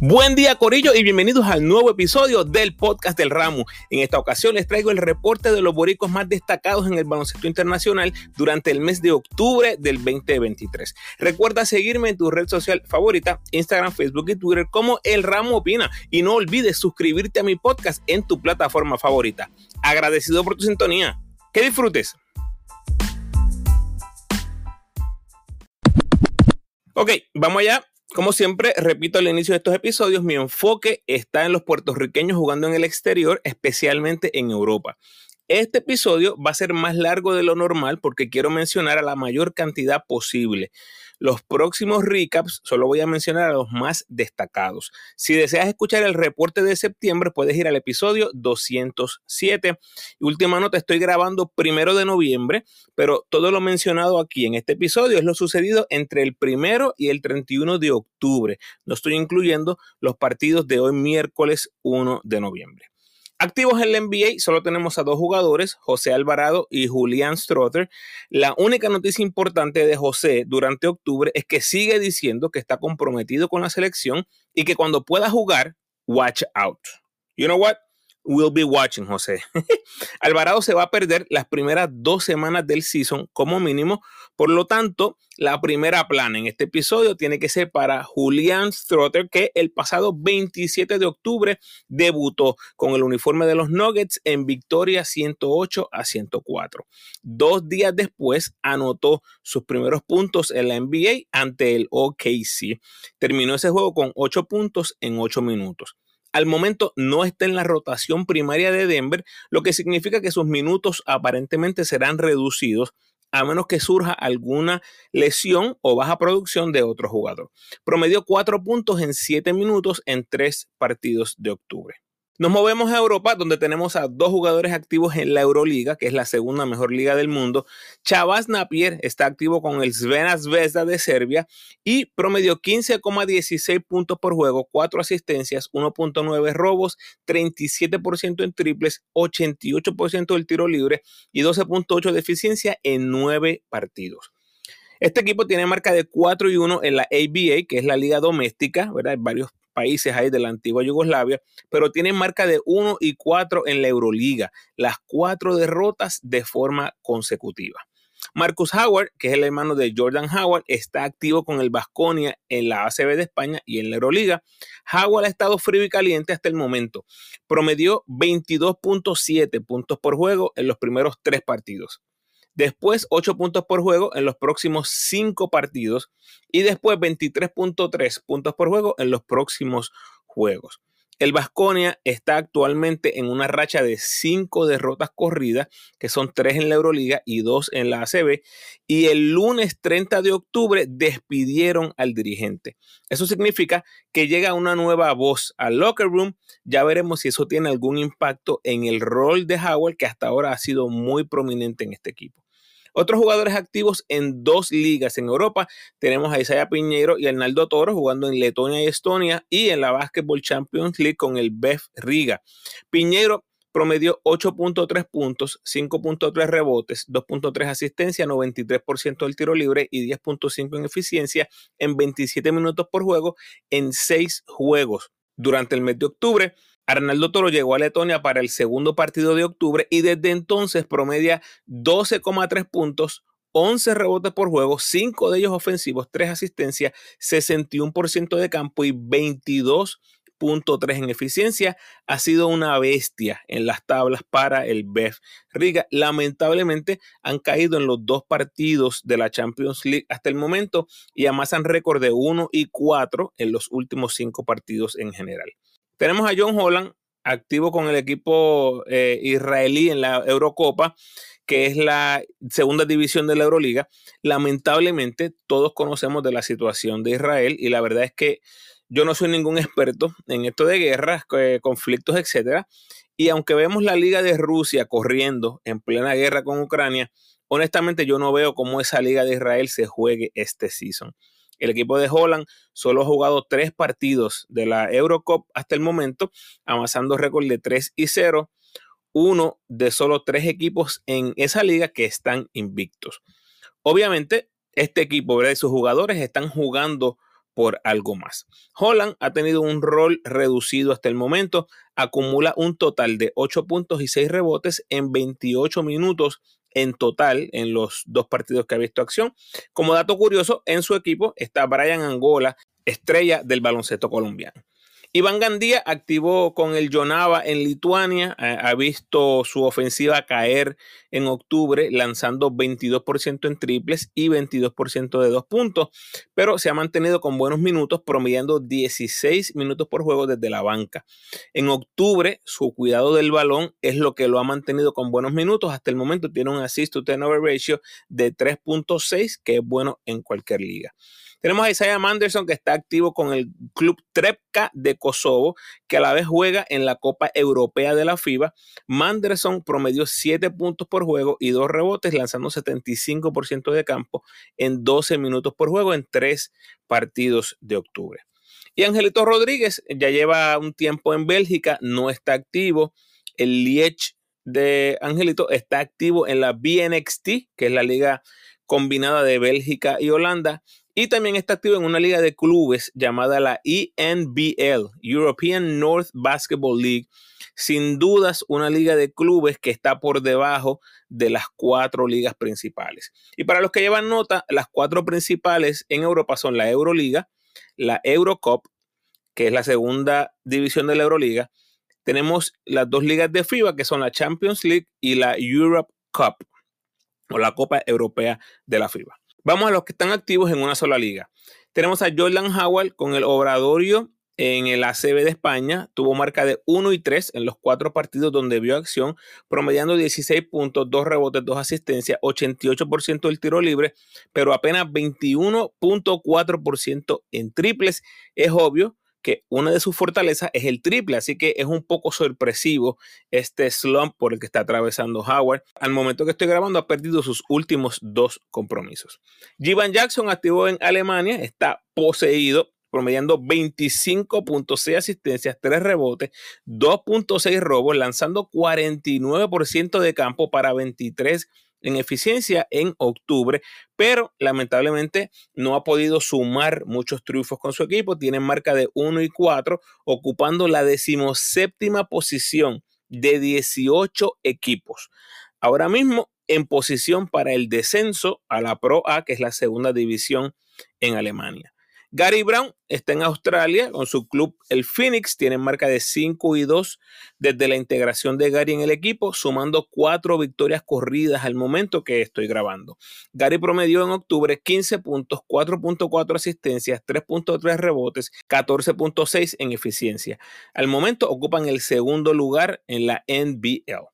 Buen día Corillo y bienvenidos al nuevo episodio del podcast del Ramo. En esta ocasión les traigo el reporte de los boricos más destacados en el baloncesto internacional durante el mes de octubre del 2023. Recuerda seguirme en tu red social favorita, Instagram, Facebook y Twitter como El Ramo Opina y no olvides suscribirte a mi podcast en tu plataforma favorita. Agradecido por tu sintonía. Que disfrutes. Ok, vamos allá como siempre, repito al inicio de estos episodios, mi enfoque está en los puertorriqueños jugando en el exterior, especialmente en Europa. Este episodio va a ser más largo de lo normal porque quiero mencionar a la mayor cantidad posible. Los próximos recaps solo voy a mencionar a los más destacados. Si deseas escuchar el reporte de septiembre, puedes ir al episodio 207. Y última nota, estoy grabando primero de noviembre, pero todo lo mencionado aquí en este episodio es lo sucedido entre el primero y el 31 de octubre. No estoy incluyendo los partidos de hoy miércoles 1 de noviembre. Activos en la NBA solo tenemos a dos jugadores, José Alvarado y Julián Strother. La única noticia importante de José durante octubre es que sigue diciendo que está comprometido con la selección y que cuando pueda jugar, watch out. You know what? We'll be watching, José. Alvarado se va a perder las primeras dos semanas del season como mínimo. Por lo tanto, la primera plana en este episodio tiene que ser para Julian Strotter, que el pasado 27 de octubre debutó con el uniforme de los Nuggets en victoria 108 a 104. Dos días después anotó sus primeros puntos en la NBA ante el OKC. Terminó ese juego con 8 puntos en 8 minutos al momento no está en la rotación primaria de Denver, lo que significa que sus minutos aparentemente serán reducidos a menos que surja alguna lesión o baja producción de otro jugador. Promedió cuatro puntos en siete minutos en tres partidos de octubre. Nos movemos a Europa, donde tenemos a dos jugadores activos en la Euroliga, que es la segunda mejor liga del mundo. Chavas Napier está activo con el Svena Zvezda de Serbia y promedió 15,16 puntos por juego, 4 asistencias, 1.9 robos, 37% en triples, 88% del tiro libre y 12.8 de eficiencia en 9 partidos. Este equipo tiene marca de 4 y 1 en la ABA, que es la liga doméstica, ¿verdad? Hay varios países ahí de la antigua Yugoslavia, pero tienen marca de 1 y 4 en la Euroliga, las cuatro derrotas de forma consecutiva. Marcus Howard, que es el hermano de Jordan Howard, está activo con el Vasconia en la ACB de España y en la Euroliga. Howard ha estado frío y caliente hasta el momento. Promedió 22.7 puntos por juego en los primeros tres partidos después 8 puntos por juego en los próximos 5 partidos y después 23.3 puntos por juego en los próximos juegos. El Vasconia está actualmente en una racha de 5 derrotas corridas, que son 3 en la Euroliga y 2 en la ACB, y el lunes 30 de octubre despidieron al dirigente. Eso significa que llega una nueva voz al locker room. Ya veremos si eso tiene algún impacto en el rol de Howard, que hasta ahora ha sido muy prominente en este equipo. Otros jugadores activos en dos ligas en Europa tenemos a Isaiah Piñero y Arnaldo Toro jugando en Letonia y Estonia y en la Basketball Champions League con el BEF Riga. Piñero promedió 8.3 puntos, 5.3 rebotes, 2.3 asistencia, 93% del tiro libre y 10.5 en eficiencia en 27 minutos por juego en 6 juegos. Durante el mes de octubre, Arnaldo Toro llegó a Letonia para el segundo partido de octubre y desde entonces promedia 12,3 puntos, 11 rebotes por juego, 5 de ellos ofensivos, 3 asistencias, 61% de campo y 22.3 en eficiencia. Ha sido una bestia en las tablas para el BEF Riga. Lamentablemente han caído en los dos partidos de la Champions League hasta el momento y además han récord de 1 y 4 en los últimos 5 partidos en general. Tenemos a John Holland activo con el equipo eh, israelí en la Eurocopa, que es la segunda división de la Euroliga. Lamentablemente, todos conocemos de la situación de Israel y la verdad es que yo no soy ningún experto en esto de guerras, eh, conflictos, etcétera. Y aunque vemos la Liga de Rusia corriendo en plena guerra con Ucrania, honestamente yo no veo cómo esa Liga de Israel se juegue este season. El equipo de Holland solo ha jugado tres partidos de la Eurocup hasta el momento, avanzando récord de 3 y 0, uno de solo tres equipos en esa liga que están invictos. Obviamente, este equipo y sus jugadores están jugando por algo más. Holland ha tenido un rol reducido hasta el momento, acumula un total de 8 puntos y 6 rebotes en 28 minutos en total en los dos partidos que ha visto acción. Como dato curioso, en su equipo está Brian Angola, estrella del baloncesto colombiano. Iván Gandía activó con el Jonava en Lituania, eh, ha visto su ofensiva caer en octubre, lanzando 22% en triples y 22% de dos puntos, pero se ha mantenido con buenos minutos, promediando 16 minutos por juego desde la banca. En octubre, su cuidado del balón es lo que lo ha mantenido con buenos minutos. Hasta el momento tiene un assist to turnover ratio de 3.6, que es bueno en cualquier liga. Tenemos a Isaiah Manderson que está activo con el club Trepka de Kosovo, que a la vez juega en la Copa Europea de la FIBA. Manderson promedió 7 puntos por juego y 2 rebotes, lanzando 75% de campo en 12 minutos por juego en 3 partidos de octubre. Y Angelito Rodríguez ya lleva un tiempo en Bélgica, no está activo. El Liech de Angelito está activo en la BNXT, que es la liga combinada de Bélgica y Holanda, y también está activo en una liga de clubes llamada la ENBL, European North Basketball League. Sin dudas, una liga de clubes que está por debajo de las cuatro ligas principales. Y para los que llevan nota, las cuatro principales en Europa son la Euroliga, la Eurocup, que es la segunda división de la Euroliga. Tenemos las dos ligas de FIBA, que son la Champions League y la Europe Cup, o la Copa Europea de la FIBA. Vamos a los que están activos en una sola liga. Tenemos a Jordan Howell con el Obradorio en el ACB de España. Tuvo marca de 1 y 3 en los cuatro partidos donde vio acción, promediando 16 puntos, 2 rebotes, 2 asistencias, 88% del tiro libre, pero apenas 21.4% en triples. Es obvio que una de sus fortalezas es el triple, así que es un poco sorpresivo este slump por el que está atravesando Howard. Al momento que estoy grabando ha perdido sus últimos dos compromisos. Jivan Jackson activo en Alemania, está poseído promediando 25.6 asistencias, 3 rebotes, 2.6 robos, lanzando 49% de campo para 23 en eficiencia en octubre, pero lamentablemente no ha podido sumar muchos triunfos con su equipo. Tiene marca de 1 y 4, ocupando la decimoséptima posición de 18 equipos. Ahora mismo en posición para el descenso a la Pro A, que es la segunda división en Alemania. Gary Brown está en Australia con su club el Phoenix, tiene marca de 5 y 2 desde la integración de Gary en el equipo, sumando cuatro victorias corridas al momento que estoy grabando. Gary promedió en octubre 15 puntos, 4.4 asistencias, 3.3 rebotes, 14.6 en eficiencia. Al momento ocupan el segundo lugar en la NBL.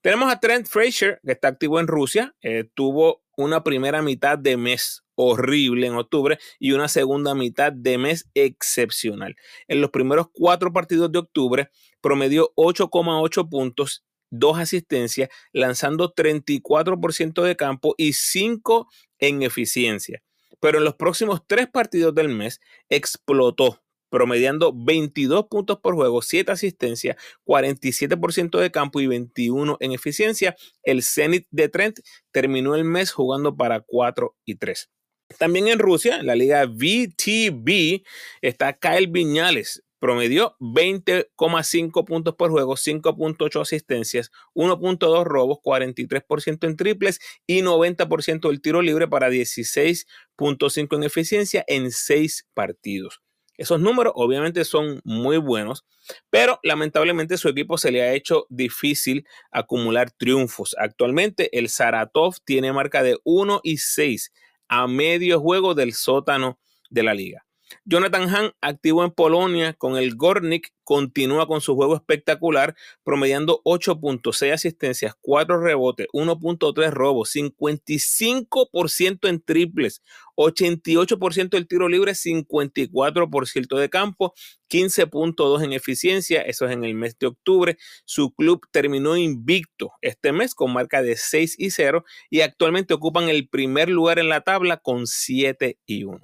Tenemos a Trent Frazier, que está activo en Rusia. Eh, tuvo una primera mitad de mes horrible en octubre y una segunda mitad de mes excepcional. En los primeros cuatro partidos de octubre promedió 8,8 puntos, dos asistencias, lanzando 34% de campo y 5 en eficiencia. Pero en los próximos tres partidos del mes explotó promediando 22 puntos por juego, 7 asistencias, 47% de campo y 21 en eficiencia. El Zenit de Trent terminó el mes jugando para 4 y 3. También en Rusia, en la liga VTB, está Kyle Viñales. Promedió 20,5 puntos por juego, 5.8 asistencias, 1.2 robos, 43% en triples y 90% del tiro libre para 16.5 en eficiencia en 6 partidos. Esos números obviamente son muy buenos, pero lamentablemente su equipo se le ha hecho difícil acumular triunfos. Actualmente el Saratov tiene marca de 1 y 6 a medio juego del sótano de la liga. Jonathan Hahn, activo en Polonia con el Gornik, continúa con su juego espectacular, promediando 8.6 asistencias, 4 rebotes, 1.3 robos, 55% en triples, 88% del tiro libre, 54% de campo, 15.2 en eficiencia, eso es en el mes de octubre. Su club terminó invicto este mes con marca de 6 y 0 y actualmente ocupan el primer lugar en la tabla con 7 y 1.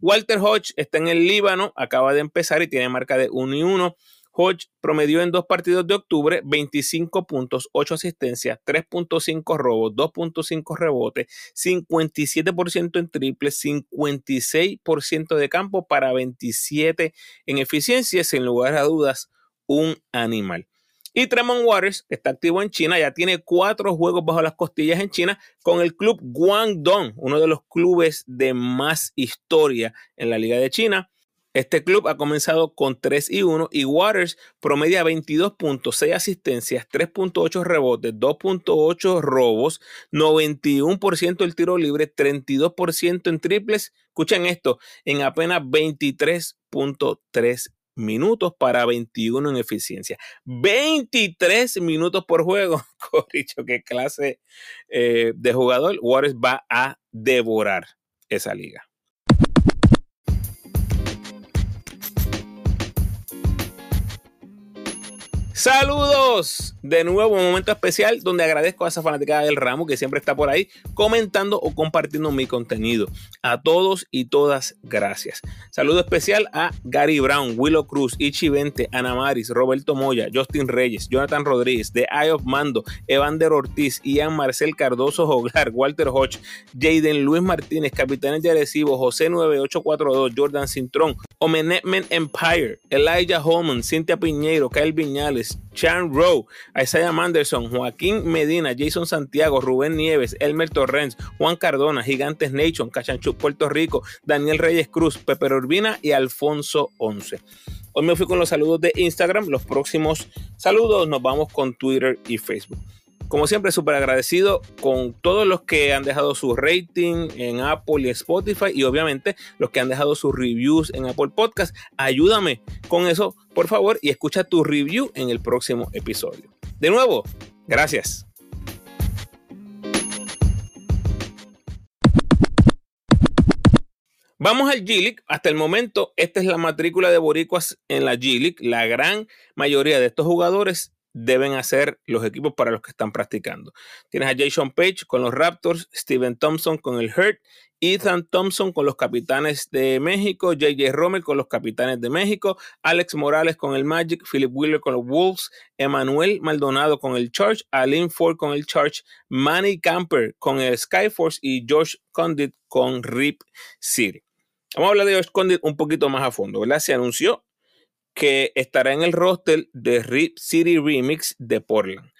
Walter Hodge está en el Líbano, acaba de empezar y tiene marca de 1 y 1. Hodge promedió en dos partidos de octubre 25 puntos, 8 asistencias, 3.5 robos, 2.5 rebotes, 57% en triples, 56% de campo para 27 en eficiencia, sin lugar a dudas, un animal. Y Tremont Waters, que está activo en China, ya tiene cuatro juegos bajo las costillas en China con el club Guangdong, uno de los clubes de más historia en la Liga de China. Este club ha comenzado con 3 y 1 y Waters promedia 22 puntos, 6 asistencias, 3.8 rebotes, 2.8 robos, 91% el tiro libre, 32% en triples. Escuchen esto, en apenas 23.3 minutos para 21 en eficiencia. 23 minutos por juego. Corricho, qué clase eh, de jugador. Waters va a devorar esa liga. Saludos de nuevo, un momento especial donde agradezco a esa fanática del ramo que siempre está por ahí comentando o compartiendo mi contenido. A todos y todas, gracias. Saludo especial a Gary Brown, Willow Cruz, Ichi Vente, Ana Maris, Roberto Moya, Justin Reyes, Jonathan Rodríguez, The Eye of Mando, Evander Ortiz, Ian Marcel Cardoso Joglar, Walter Hodge, Jaden Luis Martínez, Capitanes de Arecibo, José 9842, Jordan Cintrón, Omenetmen Empire, Elijah Holman, Cintia Piñeiro, Kyle Viñales, Chan Rowe, Isaiah Manderson, Joaquín Medina, Jason Santiago, Rubén Nieves, Elmer Torrens, Juan Cardona, Gigantes Nation, Cachanchú, Puerto Rico, Daniel Reyes Cruz, Pepe Urbina y Alfonso Once. Hoy me fui con los saludos de Instagram. Los próximos saludos nos vamos con Twitter y Facebook. Como siempre, súper agradecido con todos los que han dejado su rating en Apple y Spotify y obviamente los que han dejado sus reviews en Apple Podcast. Ayúdame con eso, por favor, y escucha tu review en el próximo episodio. De nuevo, gracias. Vamos al G-League. Hasta el momento, esta es la matrícula de boricuas en la G-League. La gran mayoría de estos jugadores deben hacer los equipos para los que están practicando. Tienes a Jason Page con los Raptors, Steven Thompson con el Hurt, Ethan Thompson con los Capitanes de México, JJ Romer con los Capitanes de México, Alex Morales con el Magic, Philip Wheeler con los Wolves, Emanuel Maldonado con el Charge, Alin Ford con el Charge, Manny Camper con el Skyforce y Josh Condit con Rip City. Vamos a hablar de Josh Condit un poquito más a fondo, ¿verdad? Se anunció que estará en el roster de Rip City Remix de Portland.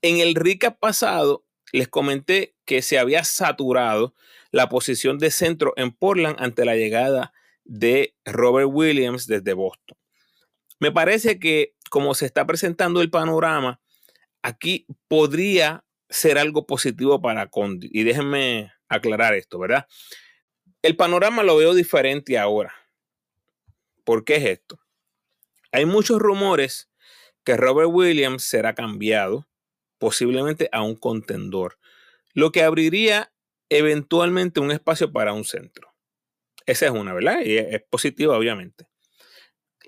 En el recap pasado les comenté que se había saturado la posición de centro en Portland ante la llegada de Robert Williams desde Boston. Me parece que como se está presentando el panorama, aquí podría ser algo positivo para Condi. Y déjenme aclarar esto, ¿verdad? El panorama lo veo diferente ahora. ¿Por qué es esto? Hay muchos rumores que Robert Williams será cambiado, posiblemente a un contendor, lo que abriría eventualmente un espacio para un centro. Esa es una, ¿verdad? Y es positiva, obviamente.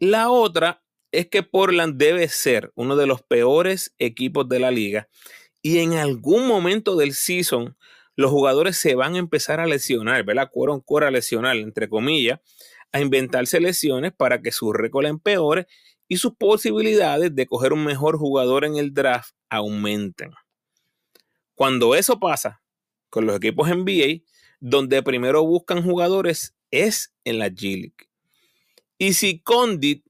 La otra es que Portland debe ser uno de los peores equipos de la liga y en algún momento del season los jugadores se van a empezar a lesionar, ¿verdad? Cuero en a lesionar, entre comillas, a inventarse lesiones para que su récord empeore y sus posibilidades de coger un mejor jugador en el draft aumenten. Cuando eso pasa con los equipos NBA, donde primero buscan jugadores es en la G League. Y si Condit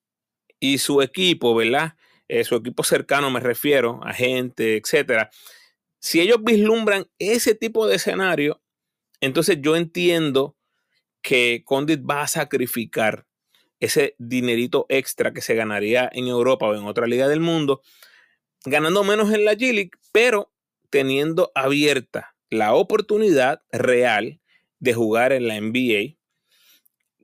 y su equipo, ¿verdad? Eh, su equipo cercano me refiero, a gente, etcétera. Si ellos vislumbran ese tipo de escenario, entonces yo entiendo que Condit va a sacrificar ese dinerito extra que se ganaría en Europa o en otra liga del mundo, ganando menos en la G-League, pero teniendo abierta la oportunidad real de jugar en la NBA,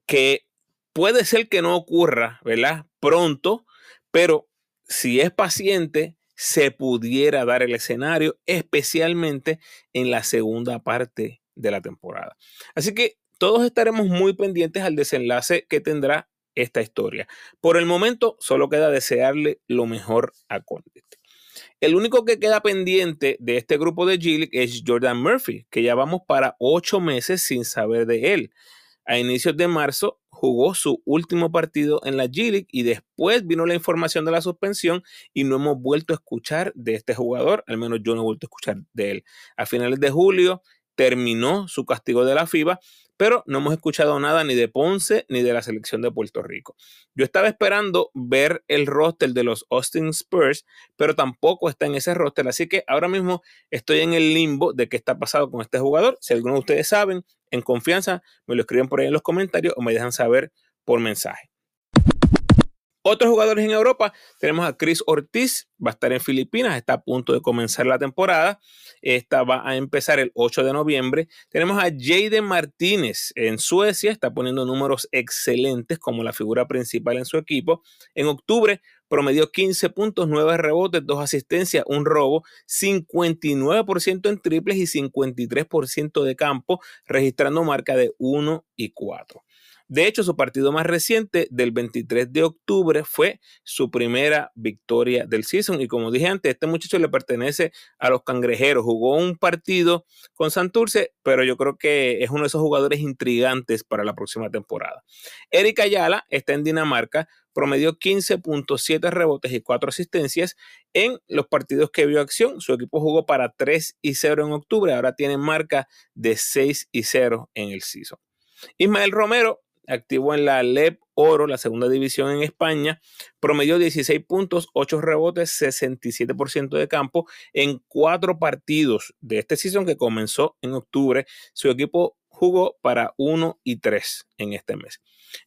que puede ser que no ocurra, ¿verdad? Pronto, pero si es paciente, se pudiera dar el escenario, especialmente en la segunda parte de la temporada. Así que todos estaremos muy pendientes al desenlace que tendrá esta historia. Por el momento, solo queda desearle lo mejor a Condit. El único que queda pendiente de este grupo de G es Jordan Murphy, que ya vamos para ocho meses sin saber de él. a inicios de marzo jugó su último partido en la G League y después vino la información de la suspensión y no hemos vuelto a escuchar de este jugador, al menos yo no he vuelto a escuchar de él. A finales de julio terminó su castigo de la FIBA, pero no hemos escuchado nada ni de Ponce ni de la selección de Puerto Rico. Yo estaba esperando ver el roster de los Austin Spurs, pero tampoco está en ese roster, así que ahora mismo estoy en el limbo de qué está pasando con este jugador. Si alguno de ustedes saben, en confianza, me lo escriben por ahí en los comentarios o me dejan saber por mensaje. Otros jugadores en Europa, tenemos a Chris Ortiz, va a estar en Filipinas, está a punto de comenzar la temporada. Esta va a empezar el 8 de noviembre. Tenemos a Jaden Martínez en Suecia, está poniendo números excelentes como la figura principal en su equipo. En octubre promedió 15 puntos, 9 rebotes, 2 asistencias, un robo, 59% en triples y 53% de campo, registrando marca de 1 y 4. De hecho, su partido más reciente del 23 de octubre fue su primera victoria del season. Y como dije antes, este muchacho le pertenece a los cangrejeros. Jugó un partido con Santurce, pero yo creo que es uno de esos jugadores intrigantes para la próxima temporada. Eric Ayala está en Dinamarca, promedió 15.7 rebotes y 4 asistencias en los partidos que vio acción. Su equipo jugó para 3 y 0 en octubre, ahora tiene marca de 6 y 0 en el season. Ismael Romero activo en la LEP Oro, la segunda división en España, promedió 16 puntos, 8 rebotes, 67% de campo en cuatro partidos de este season que comenzó en octubre. Su equipo jugó para 1 y 3 en este mes.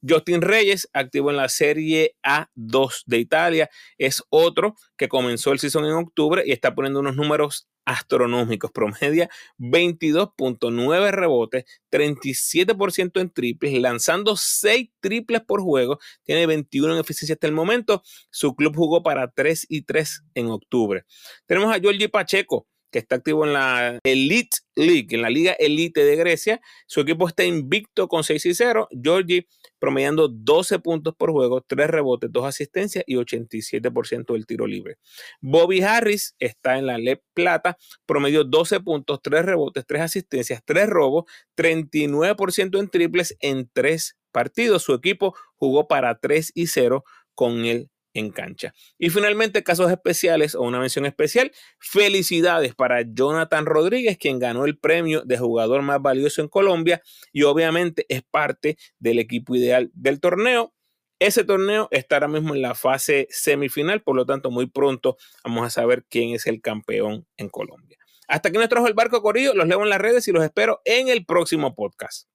Justin Reyes, activo en la Serie A2 de Italia, es otro que comenzó el season en octubre y está poniendo unos números astronómicos. Promedia 22.9 rebotes, 37% en triples, lanzando 6 triples por juego. Tiene 21 en eficiencia hasta el momento. Su club jugó para 3 y 3 en octubre. Tenemos a Giorgi Pacheco que está activo en la Elite League, en la Liga Elite de Grecia. Su equipo está invicto con 6 y 0. Georgie promediando 12 puntos por juego, 3 rebotes, 2 asistencias y 87% del tiro libre. Bobby Harris está en la LEP Plata, promedió 12 puntos, 3 rebotes, 3 asistencias, 3 robos, 39% en triples en 3 partidos. Su equipo jugó para 3 y 0 con el en cancha. Y finalmente, casos especiales o una mención especial, felicidades para Jonathan Rodríguez, quien ganó el premio de jugador más valioso en Colombia y obviamente es parte del equipo ideal del torneo. Ese torneo está ahora mismo en la fase semifinal, por lo tanto muy pronto vamos a saber quién es el campeón en Colombia. Hasta aquí nos trajo el barco Corillo, los leo en las redes y los espero en el próximo podcast.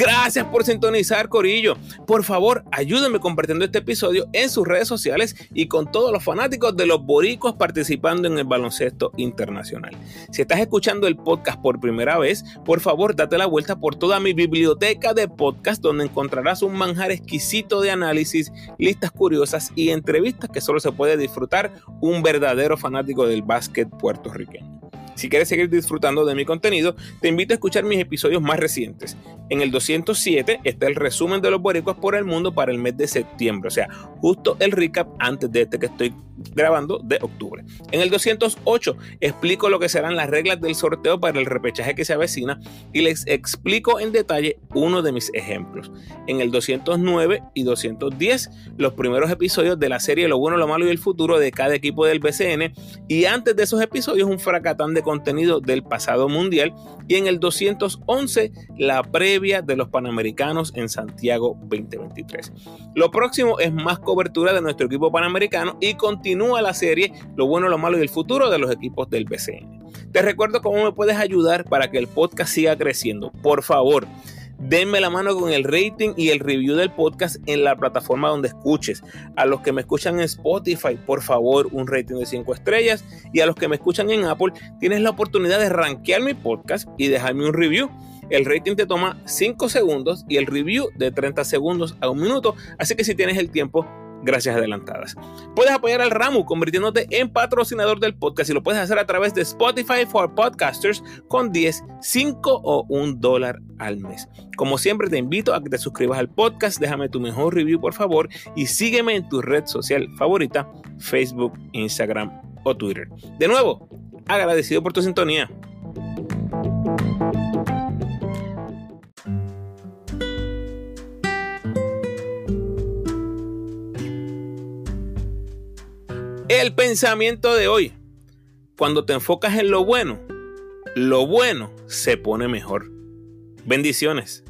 Gracias por sintonizar, Corillo. Por favor, ayúdenme compartiendo este episodio en sus redes sociales y con todos los fanáticos de los boricos participando en el baloncesto internacional. Si estás escuchando el podcast por primera vez, por favor, date la vuelta por toda mi biblioteca de podcast donde encontrarás un manjar exquisito de análisis, listas curiosas y entrevistas que solo se puede disfrutar un verdadero fanático del básquet puertorriqueño. Si quieres seguir disfrutando de mi contenido, te invito a escuchar mis episodios más recientes. En el 207 está el resumen de los boricuas por el mundo para el mes de septiembre, o sea, justo el recap antes de este que estoy grabando de octubre. En el 208 explico lo que serán las reglas del sorteo para el repechaje que se avecina y les explico en detalle uno de mis ejemplos. En el 209 y 210 los primeros episodios de la serie Lo bueno, lo malo y el futuro de cada equipo del BCN y antes de esos episodios un fracatán de contenido del pasado mundial y en el 211 la previa de los Panamericanos en Santiago 2023. Lo próximo es más cobertura de nuestro equipo panamericano y continúa la serie Lo bueno, lo malo y el futuro de los equipos del BCN. Te recuerdo cómo me puedes ayudar para que el podcast siga creciendo. Por favor, denme la mano con el rating y el review del podcast en la plataforma donde escuches. A los que me escuchan en Spotify, por favor, un rating de 5 estrellas. Y a los que me escuchan en Apple, tienes la oportunidad de rankear mi podcast y dejarme un review. El rating te toma 5 segundos y el review de 30 segundos a un minuto. Así que si tienes el tiempo, gracias adelantadas. Puedes apoyar al Ramu convirtiéndote en patrocinador del podcast y lo puedes hacer a través de Spotify for Podcasters con 10, 5 o 1 dólar al mes. Como siempre te invito a que te suscribas al podcast, déjame tu mejor review por favor y sígueme en tu red social favorita, Facebook, Instagram o Twitter. De nuevo, Agradecido por tu sintonía. el pensamiento de hoy. Cuando te enfocas en lo bueno, lo bueno se pone mejor. Bendiciones.